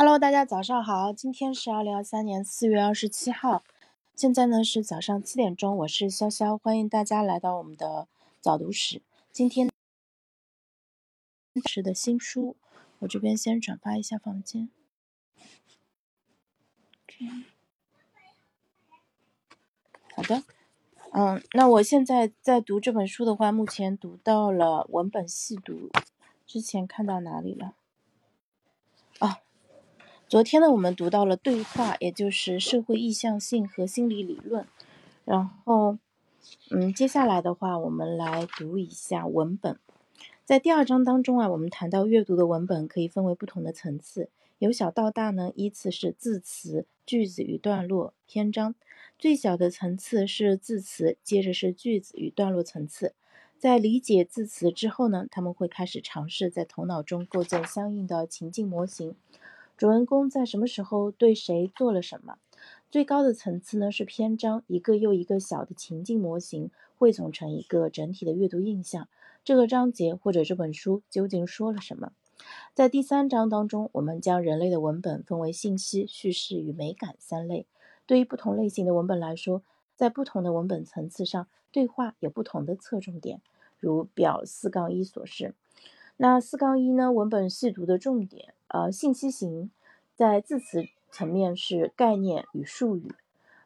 Hello，大家早上好，今天是二零二三年四月二十七号，现在呢是早上七点钟，我是潇潇，欢迎大家来到我们的早读室。今天是的新书，我这边先转发一下房间。好的，嗯，那我现在在读这本书的话，目前读到了文本细读，之前看到哪里了？啊，昨天呢，我们读到了对话，也就是社会意向性和心理理论。然后，嗯，接下来的话，我们来读一下文本。在第二章当中啊，我们谈到阅读的文本可以分为不同的层次，由小到大呢，依次是字词、句子与段落、篇章。最小的层次是字词，接着是句子与段落层次。在理解字词之后呢，他们会开始尝试在头脑中构建相应的情境模型。主人公在什么时候对谁做了什么？最高的层次呢是篇章，一个又一个小的情境模型汇总成一个整体的阅读印象。这个章节或者这本书究竟说了什么？在第三章当中，我们将人类的文本分为信息、叙事与美感三类。对于不同类型的文本来说，在不同的文本层次上，对话有不同的侧重点，如表四杠一所示。那四杠一呢？文本细读的重点，呃，信息型，在字词层面是概念与术语，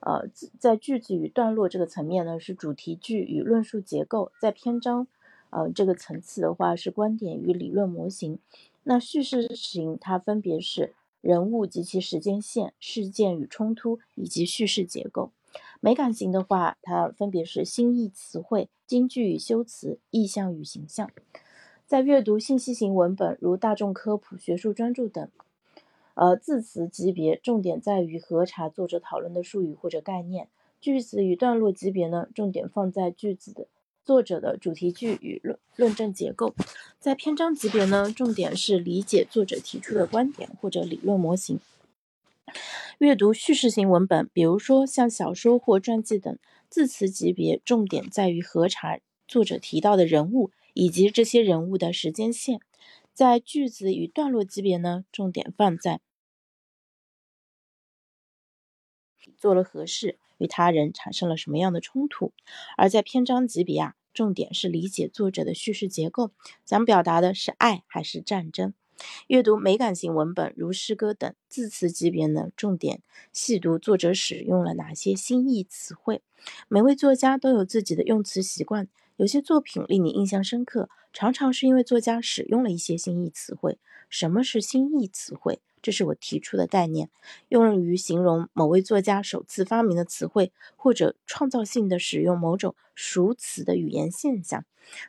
呃，在句子与段落这个层面呢是主题句与论述结构，在篇章，呃，这个层次的话是观点与理论模型。那叙事型它分别是。人物及其时间线、事件与冲突以及叙事结构。美感型的话，它分别是新意词汇、金句与修辞、意象与形象。在阅读信息型文本，如大众科普、学术专著等，呃，字词级别重点在于核查作者讨论的术语或者概念；句子与段落级别呢，重点放在句子的。作者的主题句与论论证结构，在篇章级别呢，重点是理解作者提出的观点或者理论模型。阅读叙事型文本，比如说像小说或传记等，字词级别重点在于核查作者提到的人物以及这些人物的时间线。在句子与段落级别呢，重点放在做了何事。与他人产生了什么样的冲突？而在篇章级别啊，重点是理解作者的叙事结构，想表达的是爱还是战争。阅读美感型文本，如诗歌等，字词级别呢，重点细读作者使用了哪些新意词汇。每位作家都有自己的用词习惯，有些作品令你印象深刻，常常是因为作家使用了一些新意词汇。什么是新意词汇？这是我提出的概念，用于形容某位作家首次发明的词汇，或者创造性的使用某种熟词的语言现象。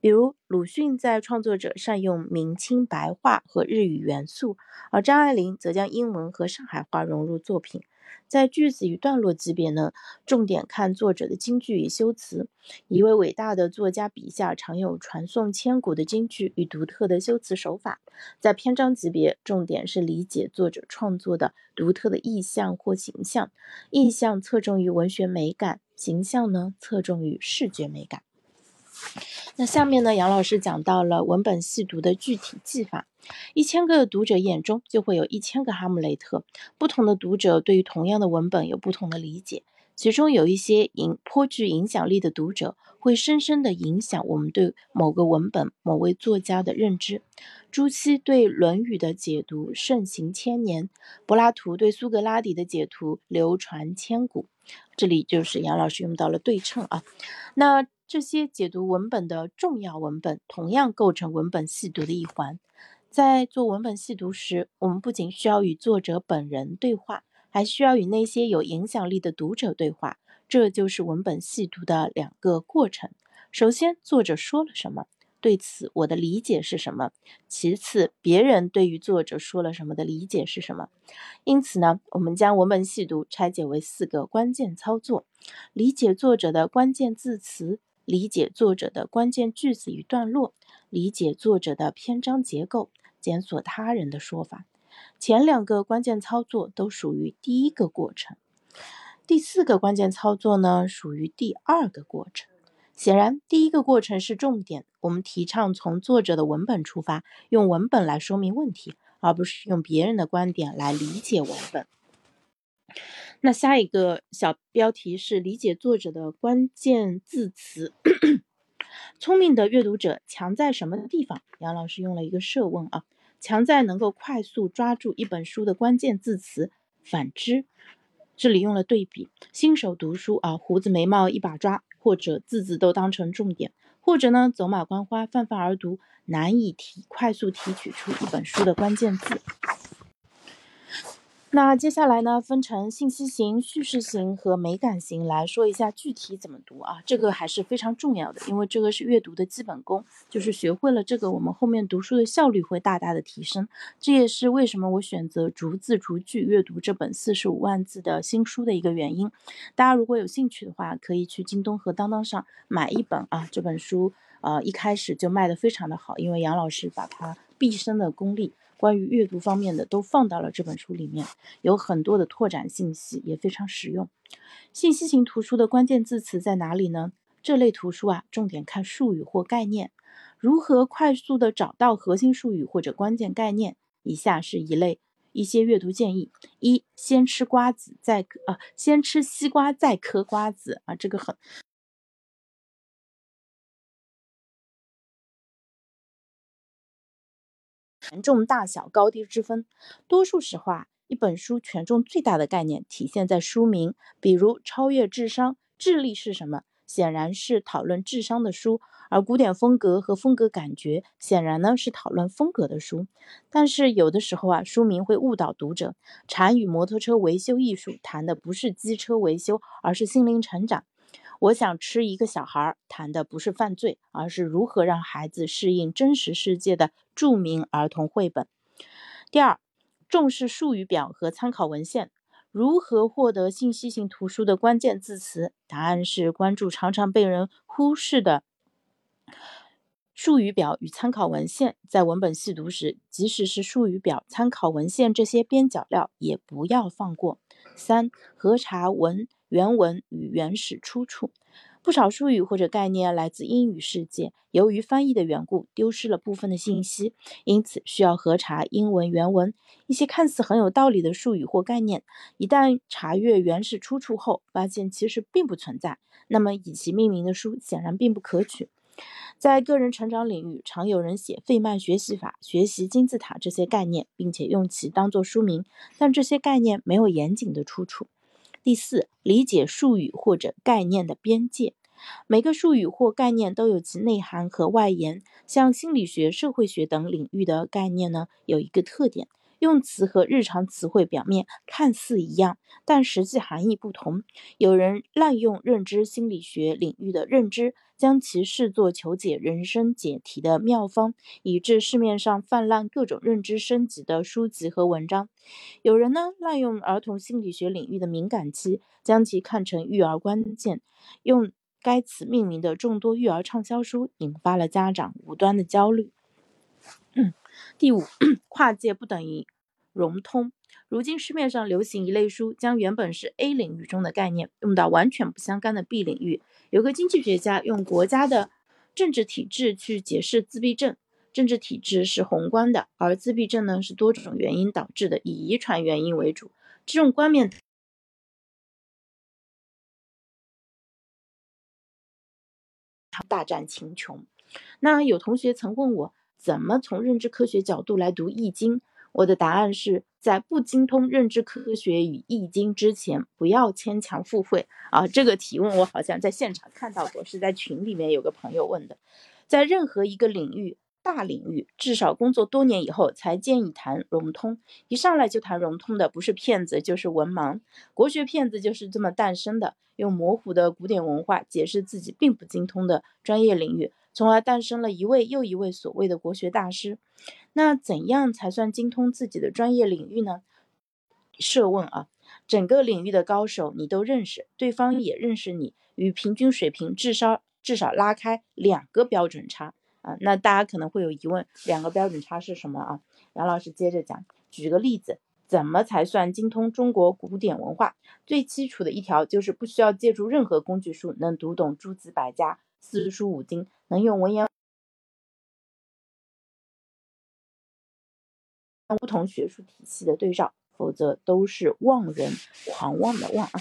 比如，鲁迅在创作者善用明清白话和日语元素，而张爱玲则将英文和上海话融入作品。在句子与段落级别呢，重点看作者的金句与修辞。一位伟大的作家笔下常有传颂千古的金句与独特的修辞手法。在篇章级别，重点是理解作者创作的独特的意象或形象。意象侧重于文学美感，形象呢侧重于视觉美感。那下面呢，杨老师讲到了文本细读的具体技法。一千个读者眼中就会有一千个哈姆雷特，不同的读者对于同样的文本有不同的理解。其中有一些影颇具影响力的读者，会深深的影响我们对某个文本、某位作家的认知。朱熹对《论语》的解读盛行千年，柏拉图对苏格拉底的解读流传千古。这里就是杨老师用到了对称啊。那这些解读文本的重要文本，同样构成文本细读的一环。在做文本细读时，我们不仅需要与作者本人对话，还需要与那些有影响力的读者对话。这就是文本细读的两个过程。首先，作者说了什么？对此我的理解是什么？其次，别人对于作者说了什么的理解是什么？因此呢，我们将文本细读拆解为四个关键操作：理解作者的关键字词，理解作者的关键句子与段落，理解作者的篇章结构。检索他人的说法，前两个关键操作都属于第一个过程，第四个关键操作呢属于第二个过程。显然，第一个过程是重点，我们提倡从作者的文本出发，用文本来说明问题，而不是用别人的观点来理解文本。那下一个小标题是理解作者的关键字词。聪明的阅读者强在什么地方？杨老师用了一个设问啊，强在能够快速抓住一本书的关键字词。反之，这里用了对比。新手读书啊，胡子眉毛一把抓，或者字字都当成重点，或者呢走马观花泛泛而读，难以提快速提取出一本书的关键字。那接下来呢，分成信息型、叙事型和美感型来说一下具体怎么读啊？这个还是非常重要的，因为这个是阅读的基本功，就是学会了这个，我们后面读书的效率会大大的提升。这也是为什么我选择逐字逐句阅读这本四十五万字的新书的一个原因。大家如果有兴趣的话，可以去京东和当当上买一本啊。这本书呃一开始就卖的非常的好，因为杨老师把他毕生的功力。关于阅读方面的都放到了这本书里面，有很多的拓展信息，也非常实用。信息型图书的关键字词在哪里呢？这类图书啊，重点看术语或概念。如何快速的找到核心术语或者关键概念？以下是一类一些阅读建议：一、先吃瓜子再啊，先吃西瓜再嗑瓜子啊，这个很。权重大小高低之分，多数时候啊，一本书权重最大的概念体现在书名，比如《超越智商》，智力是什么？显然是讨论智商的书，而古典风格和风格感觉显然呢是讨论风格的书。但是有的时候啊，书名会误导读者。禅与摩托车维修艺术谈的不是机车维修，而是心灵成长。我想吃一个小孩，谈的不是犯罪，而是如何让孩子适应真实世界的著名儿童绘本。第二，重视术语表和参考文献。如何获得信息型图书的关键字词？答案是关注常常被人忽视的术语表与参考文献。在文本细读时，即使是术语表、参考文献这些边角料，也不要放过。三，核查文。原文与原始出处，不少术语或者概念来自英语世界，由于翻译的缘故，丢失了部分的信息，因此需要核查英文原文。一些看似很有道理的术语或概念，一旦查阅原始出处后，发现其实并不存在，那么以其命名的书显然并不可取。在个人成长领域，常有人写费曼学习法、学习金字塔这些概念，并且用其当做书名，但这些概念没有严谨的出处。第四，理解术语或者概念的边界。每个术语或概念都有其内涵和外延。像心理学、社会学等领域的概念呢，有一个特点。用词和日常词汇表面看似一样，但实际含义不同。有人滥用认知心理学领域的认知，将其视作求解人生解题的妙方，以致市面上泛滥各种认知升级的书籍和文章。有人呢，滥用儿童心理学领域的敏感期，将其看成育儿关键，用该词命名的众多育儿畅销书，引发了家长无端的焦虑。第五，跨界不等于融通。如今市面上流行一类书，将原本是 A 领域中的概念用到完全不相干的 B 领域。有个经济学家用国家的政治体制去解释自闭症，政治体制是宏观的，而自闭症呢是多种原因导致的，以遗传原因为主。这种观念大战秦琼。那有同学曾问我。怎么从认知科学角度来读《易经》？我的答案是在不精通认知科学与《易经》之前，不要牵强附会啊！这个提问我好像在现场看到过，是在群里面有个朋友问的。在任何一个领域，大领域，至少工作多年以后才建议谈融通。一上来就谈融通的，不是骗子就是文盲。国学骗子就是这么诞生的，用模糊的古典文化解释自己并不精通的专业领域。从而诞生了一位又一位所谓的国学大师。那怎样才算精通自己的专业领域呢？设问啊，整个领域的高手你都认识，对方也认识你，与平均水平至少至少拉开两个标准差啊。那大家可能会有疑问，两个标准差是什么啊？杨老师接着讲，举个例子，怎么才算精通中国古典文化？最基础的一条就是不需要借助任何工具书，能读懂诸子百家。四书五经能用文言。不同学术体系的对照，否则都是妄人狂妄的妄啊。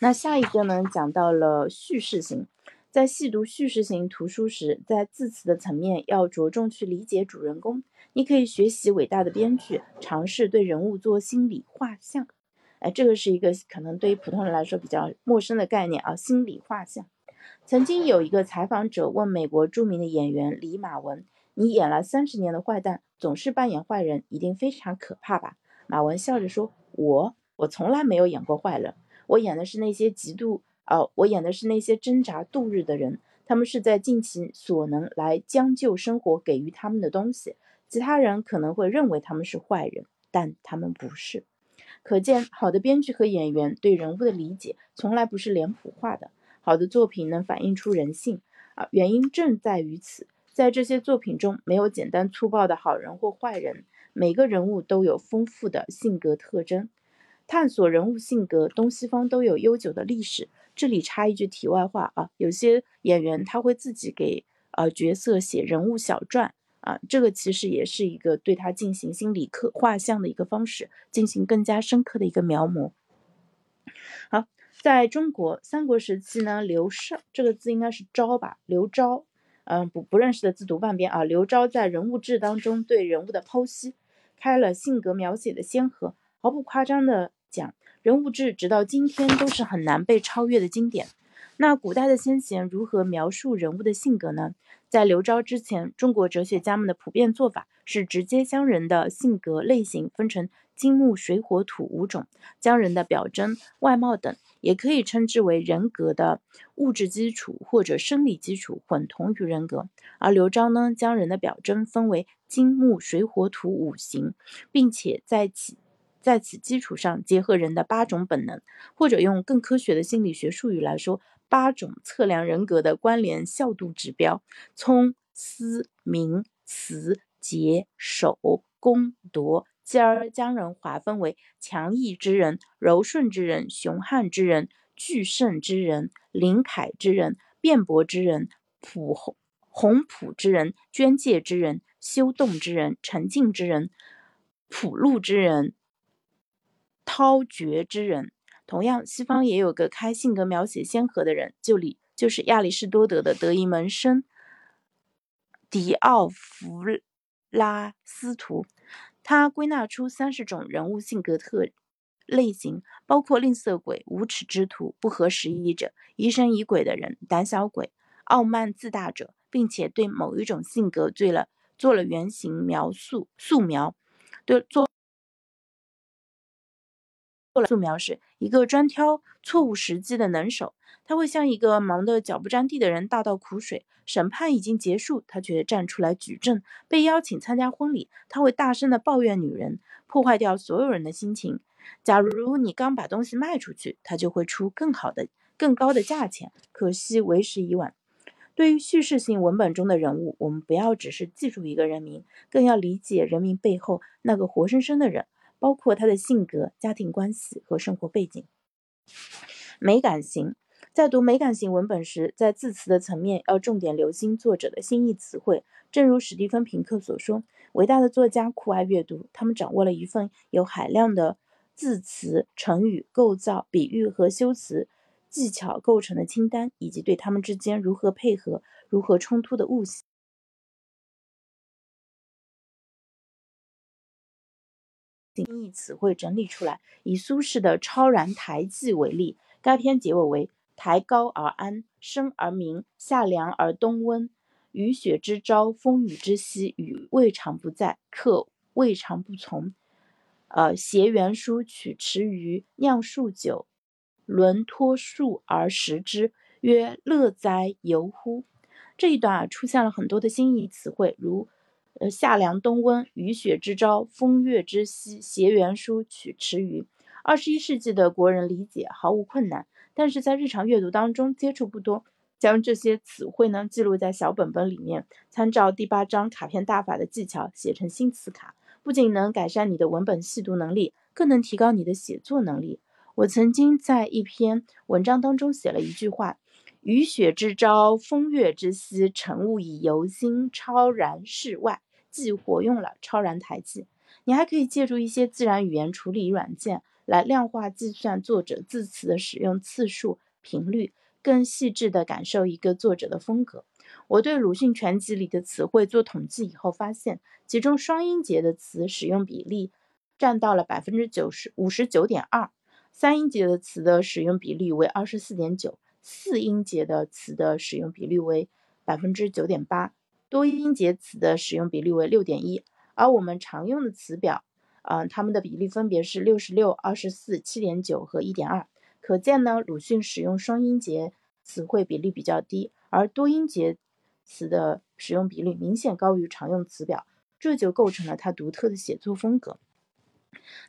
那下一个呢，讲到了叙事型。在细读叙事型图书时，在字词的层面要着重去理解主人公。你可以学习伟大的编剧，尝试对人物做心理画像。哎，这个是一个可能对于普通人来说比较陌生的概念啊，心理画像。曾经有一个采访者问美国著名的演员李马文：“你演了三十年的坏蛋，总是扮演坏人，一定非常可怕吧？”马文笑着说：“我，我从来没有演过坏人，我演的是那些极度……”哦，我演的是那些挣扎度日的人，他们是在尽其所能来将就生活给予他们的东西。其他人可能会认为他们是坏人，但他们不是。可见，好的编剧和演员对人物的理解从来不是脸谱化的。好的作品能反映出人性啊，原因正在于此。在这些作品中，没有简单粗暴的好人或坏人，每个人物都有丰富的性格特征。探索人物性格，东西方都有悠久的历史。这里插一句题外话啊，有些演员他会自己给呃角色写人物小传啊，这个其实也是一个对他进行心理刻画像的一个方式，进行更加深刻的一个描摹。好，在中国三国时期呢，刘绍这个字应该是昭吧，刘昭，嗯，不不认识的字读半边啊。刘昭在人物志当中对人物的剖析，开了性格描写的先河，毫不夸张的讲。人物志直到今天都是很难被超越的经典。那古代的先贤如何描述人物的性格呢？在刘昭之前，中国哲学家们的普遍做法是直接将人的性格类型分成金木水火土五种，将人的表征、外貌等，也可以称之为人格的物质基础或者生理基础混同于人格。而刘昭呢，将人的表征分为金木水火土五行，并且在此在此基础上，结合人的八种本能，或者用更科学的心理学术语来说，八种测量人格的关联效度指标：聪、思、明、慈、节、守、公、夺，继而将人划分为强毅之人、柔顺之人、雄悍之人、巨盛之人、灵凯之人、辩驳之人、朴宏宏朴之人、捐介之人、修动之人、沉静之人、朴禄之人。涛绝之人，同样，西方也有个开性格描写先河的人，就里就是亚里士多德的得意门生狄奥弗拉斯图。他归纳出三十种人物性格特类型，包括吝啬鬼、无耻之徒、不合时宜者、疑神疑鬼的人、胆小鬼、傲慢自大者，并且对某一种性格做了做了原型描述素描，对做。素描是一个专挑错误时机的能手，他会向一个忙得脚不沾地的人大倒苦水。审判已经结束，他却站出来举证。被邀请参加婚礼，他会大声的抱怨女人，破坏掉所有人的心情。假如你刚把东西卖出去，他就会出更好的、更高的价钱。可惜为时已晚。对于叙事性文本中的人物，我们不要只是记住一个人名，更要理解人名背后那个活生生的人。包括他的性格、家庭关系和生活背景。美感型，在读美感型文本时，在字词的层面要重点留心作者的新意词汇。正如史蒂芬·平克所说：“伟大的作家酷爱阅读，他们掌握了一份由海量的字词、成语构造、比喻和修辞技巧构成的清单，以及对他们之间如何配合、如何冲突的悟性。”新义词汇整理出来。以苏轼的《超然台记》为例，该篇结尾为“台高而安，升而明，夏凉而冬温。雨雪之朝，风雨之夕，雨未尝不在，客未尝不从。呃，携园书，取池鱼，酿数酒，轮托数而食之，曰乐哉游乎！”这一段啊，出现了很多的新义词汇，如。呃，夏凉冬温，雨雪之朝，风月之夕，携园书，取池鱼。二十一世纪的国人理解毫无困难，但是在日常阅读当中接触不多。将这些词汇呢记录在小本本里面，参照第八章卡片大法的技巧写成新词卡，不仅能改善你的文本细读能力，更能提高你的写作能力。我曾经在一篇文章当中写了一句话。雨雪之朝，风月之夕，晨雾已游心超然世外。既活用了超然台记，你还可以借助一些自然语言处理软件来量化计算作者字词的使用次数、频率，更细致地感受一个作者的风格。我对鲁迅全集里的词汇做统计以后，发现其中双音节的词使用比例占到了百分之九十五十九点二，三音节的词的使用比例为二十四点九，四音节的词的使用比例为百分之九点八，多音节词的使用比例为六点一。而我们常用的词表，啊，它们的比例分别是六十六、二十四、七点九和一点二。可见呢，鲁迅使用双音节词汇比例比较低，而多音节。词的使用比例明显高于常用词表，这就构成了他独特的写作风格。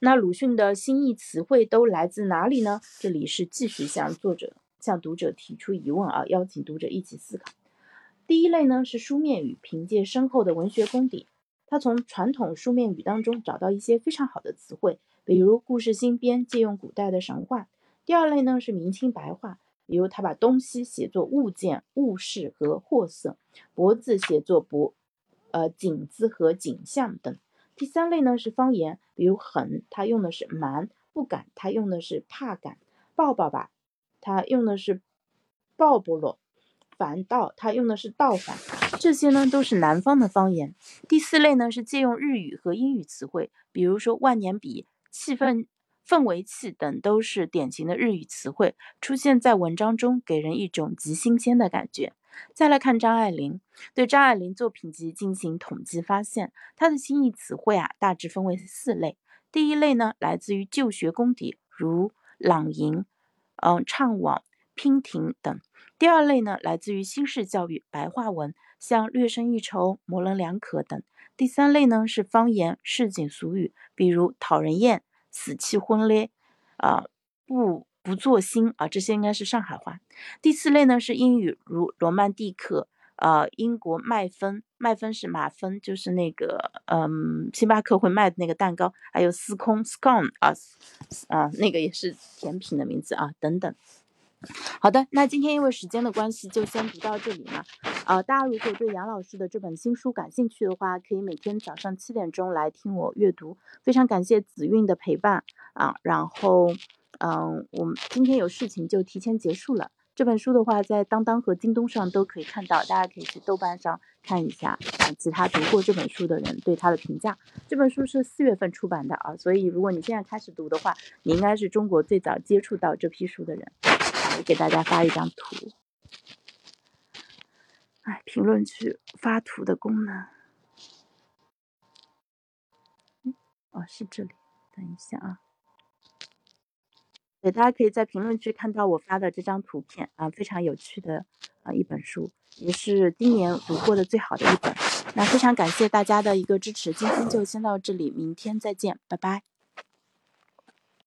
那鲁迅的新意词汇都来自哪里呢？这里是继续向作者、向读者提出疑问啊，邀请读者一起思考。第一类呢是书面语，凭借深厚的文学功底，他从传统书面语当中找到一些非常好的词汇，比如故事新编，借用古代的神话。第二类呢是明清白话。比如，他把东西写作物件、物事和货色；脖子写作脖，呃，景字和景象等。第三类呢是方言，比如狠，他用的是蛮；不敢，他用的是怕敢；抱抱吧，他用的是抱不落；反倒，他用的是倒反。这些呢都是南方的方言。第四类呢是借用日语和英语词汇，比如说万年笔、气氛。氛围器等都是典型的日语词汇，出现在文章中，给人一种极新鲜的感觉。再来看张爱玲，对张爱玲作品集进行统计，发现她的新意词汇啊，大致分为四类。第一类呢，来自于旧学功底，如朗吟、嗯怅惘、娉婷等；第二类呢，来自于新式教育白话文，像略胜一筹、模棱两可等；第三类呢，是方言市井俗语，比如讨人厌。死气昏咧，啊，不不作心啊，这些应该是上海话。第四类呢是英语，如罗曼蒂克，呃，英国麦芬，麦芬是马芬，就是那个，嗯，星巴克会卖的那个蛋糕，还有司空 scone 啊，啊，那个也是甜品的名字啊，等等。好的，那今天因为时间的关系，就先读到这里了。呃，大家如果对杨老师的这本新书感兴趣的话，可以每天早上七点钟来听我阅读。非常感谢子韵的陪伴啊，然后，嗯，我们今天有事情就提前结束了。这本书的话，在当当和京东上都可以看到，大家可以去豆瓣上看一下啊，其他读过这本书的人对它的评价。这本书是四月份出版的啊，所以如果你现在开始读的话，你应该是中国最早接触到这批书的人。给大家发一张图。哎，评论区发图的功能，哦，是这里。等一下啊，对，大家可以在评论区看到我发的这张图片啊，非常有趣的啊一本书，也是今年读过的最好的一本。那非常感谢大家的一个支持，今天就先到这里，明天再见，拜拜。